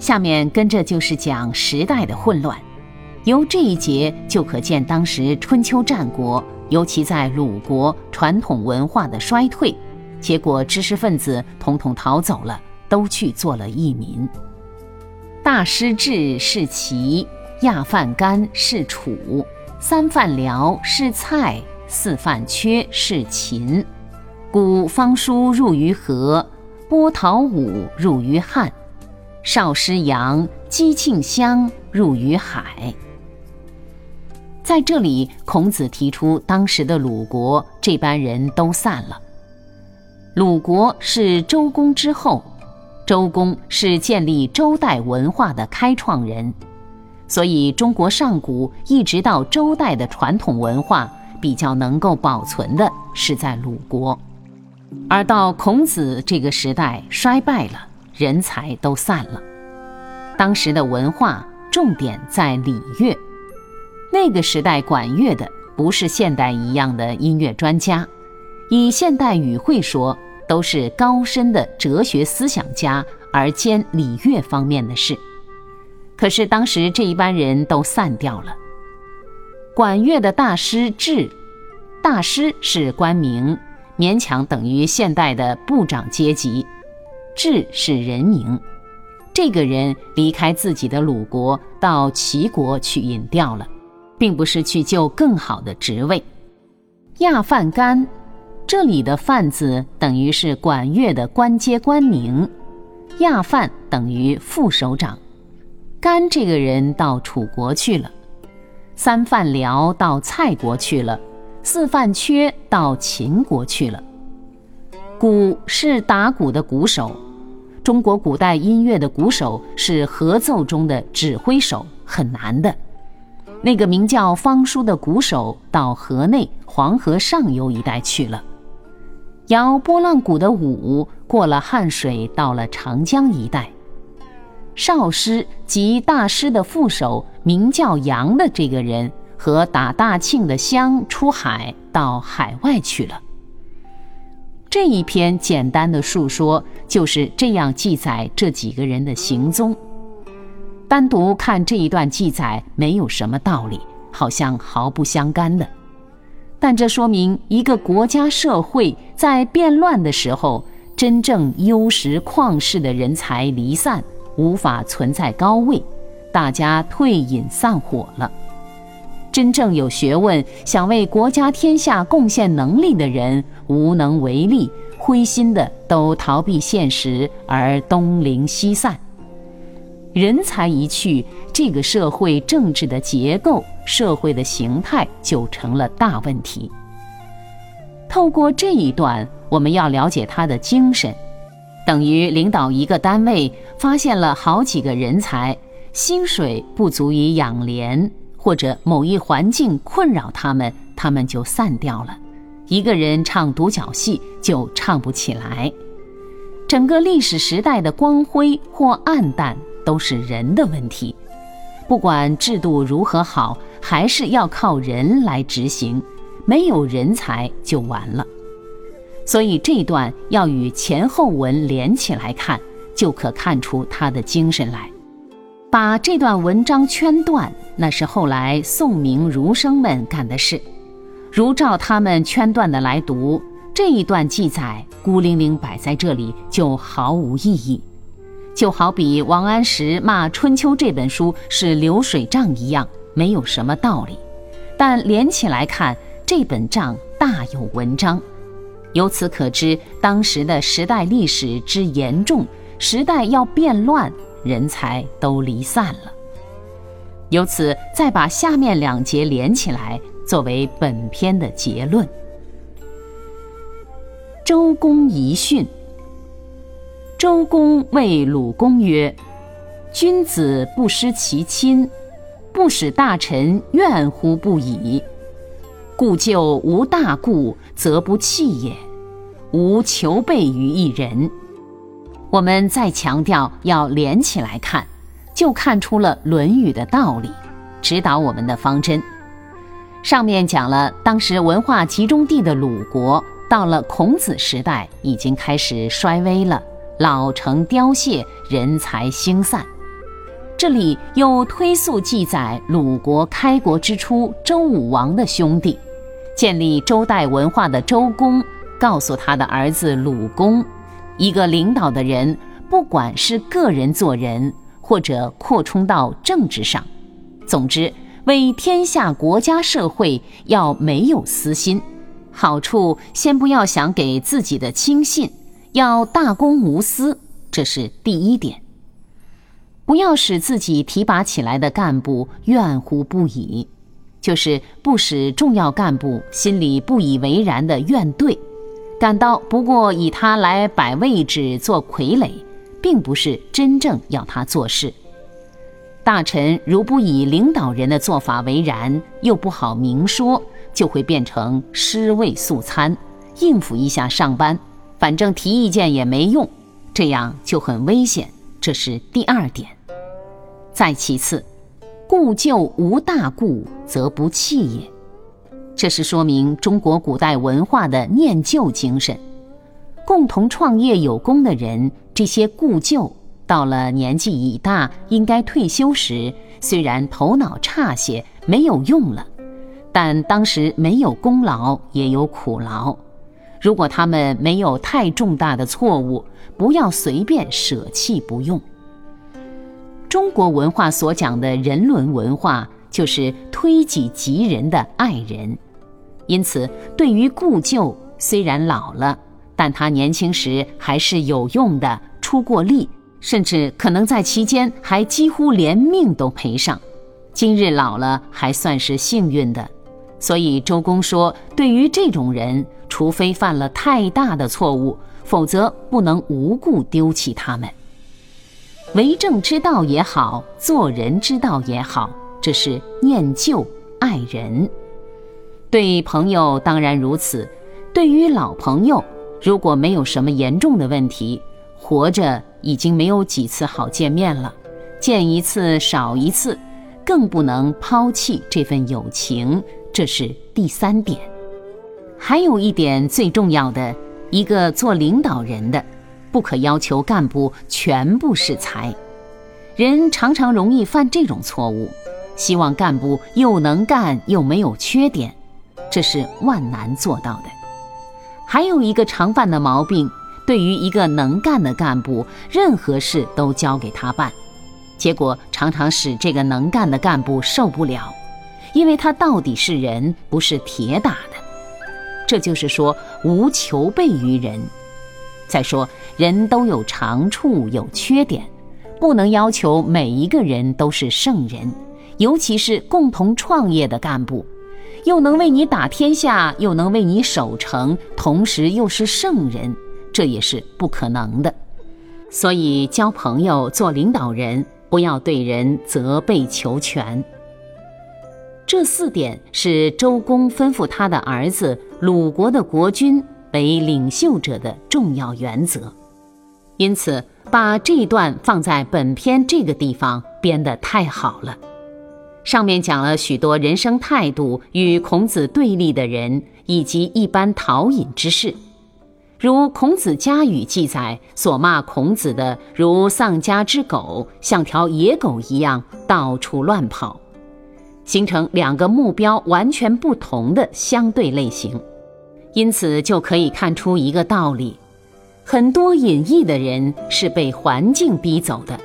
下面跟着就是讲时代的混乱，由这一节就可见当时春秋战国，尤其在鲁国传统文化的衰退，结果知识分子统统逃走了，都去做了义民。大师至是齐，亚饭干是楚，三饭辽是蔡，四饭缺是秦。古方书入于河，波涛舞入于汉。少师阳、姬庆香入于海。在这里，孔子提出，当时的鲁国这班人都散了。鲁国是周公之后，周公是建立周代文化的开创人，所以中国上古一直到周代的传统文化比较能够保存的是在鲁国，而到孔子这个时代衰败了。人才都散了。当时的文化重点在礼乐，那个时代管乐的不是现代一样的音乐专家，以现代语汇说，都是高深的哲学思想家，而兼礼乐方面的事。可是当时这一班人都散掉了。管乐的大师智，大师是官名，勉强等于现代的部长阶级。智是人名，这个人离开自己的鲁国，到齐国去隐掉了，并不是去就更好的职位。亚范干，这里的“范”字等于是管乐的官阶官名，亚范等于副首长。干这个人到楚国去了，三范辽到蔡国去了，四范缺到秦国去了。鼓是打鼓的鼓手。中国古代音乐的鼓手是合奏中的指挥手，很难的。那个名叫方叔的鼓手到河内黄河上游一带去了。摇波浪鼓的舞过了汉水，到了长江一带。少师及大师的副手名叫杨的这个人和打大庆的乡出海到海外去了。这一篇简单的述说就是这样记载这几个人的行踪。单独看这一段记载没有什么道理，好像毫不相干的。但这说明一个国家社会在变乱的时候，真正优实旷世的人才离散，无法存在高位，大家退隐散伙了。真正有学问、想为国家天下贡献能力的人无能为力，灰心的都逃避现实而东零西散。人才一去，这个社会政治的结构、社会的形态就成了大问题。透过这一段，我们要了解他的精神，等于领导一个单位，发现了好几个人才，薪水不足以养廉。或者某一环境困扰他们，他们就散掉了。一个人唱独角戏就唱不起来。整个历史时代的光辉或暗淡，都是人的问题。不管制度如何好，还是要靠人来执行。没有人才就完了。所以这段要与前后文连起来看，就可看出他的精神来。把这段文章圈断，那是后来宋明儒生们干的事。如照他们圈断的来读，这一段记载孤零零摆在这里，就毫无意义。就好比王安石骂《春秋》这本书是流水账一样，没有什么道理。但连起来看，这本账大有文章。由此可知，当时的时代历史之严重，时代要变乱。人才都离散了，由此再把下面两节连起来，作为本篇的结论。周公遗训。周公谓鲁公曰：“君子不失其亲，不使大臣怨乎不已。故旧无大故，则不弃也。无求备于一人。我们再强调要连起来看，就看出了《论语》的道理，指导我们的方针。上面讲了，当时文化集中地的鲁国，到了孔子时代已经开始衰微了，老成凋谢，人才兴散。这里又推溯记载鲁国开国之初，周武王的兄弟，建立周代文化的周公。告诉他的儿子鲁公，一个领导的人，不管是个人做人，或者扩充到政治上，总之为天下国家社会要没有私心，好处先不要想给自己的亲信，要大公无私，这是第一点。不要使自己提拔起来的干部怨乎不已，就是不使重要干部心里不以为然的怨怼。感到不过以他来摆位置做傀儡，并不是真正要他做事。大臣如不以领导人的做法为然，又不好明说，就会变成尸位素餐，应付一下上班，反正提意见也没用，这样就很危险。这是第二点。再其次，故旧无大故，则不弃也。这是说明中国古代文化的念旧精神。共同创业有功的人，这些故旧到了年纪已大，应该退休时，虽然头脑差些，没有用了，但当时没有功劳，也有苦劳。如果他们没有太重大的错误，不要随便舍弃不用。中国文化所讲的人伦文化，就是推己及人的爱人。因此，对于故旧，虽然老了，但他年轻时还是有用的，出过力，甚至可能在期间还几乎连命都赔上。今日老了，还算是幸运的。所以周公说，对于这种人，除非犯了太大的错误，否则不能无故丢弃他们。为政之道也好，做人之道也好，这是念旧爱人。对朋友当然如此，对于老朋友，如果没有什么严重的问题，活着已经没有几次好见面了，见一次少一次，更不能抛弃这份友情，这是第三点。还有一点最重要的，一个做领导人的，不可要求干部全部是才，人常常容易犯这种错误，希望干部又能干又没有缺点。这是万难做到的。还有一个常犯的毛病，对于一个能干的干部，任何事都交给他办，结果常常使这个能干的干部受不了，因为他到底是人，不是铁打的。这就是说，无求备于人。再说，人都有长处，有缺点，不能要求每一个人都是圣人，尤其是共同创业的干部。又能为你打天下，又能为你守城，同时又是圣人，这也是不可能的。所以交朋友、做领导人，不要对人责备求全。这四点是周公吩咐他的儿子鲁国的国君为领袖者的重要原则。因此，把这一段放在本篇这个地方编得太好了。上面讲了许多人生态度与孔子对立的人，以及一般陶饮之事。如《孔子家语》记载，所骂孔子的如丧家之狗，像条野狗一样到处乱跑，形成两个目标完全不同的相对类型。因此就可以看出一个道理：很多隐逸的人是被环境逼走的，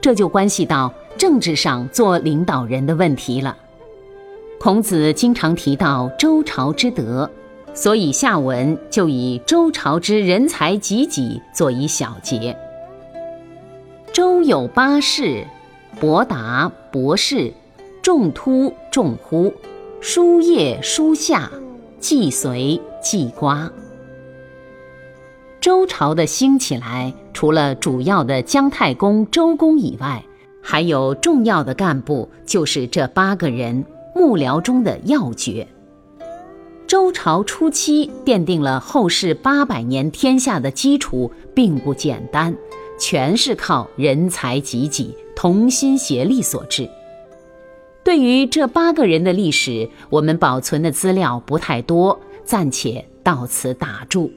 这就关系到。政治上做领导人的问题了。孔子经常提到周朝之德，所以下文就以周朝之人才济济作一小节。周有八士：伯达、伯士、仲突、仲忽、叔夜、叔夏、季随、季瓜。周朝的兴起来，除了主要的姜太公、周公以外，还有重要的干部，就是这八个人，幕僚中的要角。周朝初期奠定了后世八百年天下的基础，并不简单，全是靠人才济济、同心协力所致。对于这八个人的历史，我们保存的资料不太多，暂且到此打住。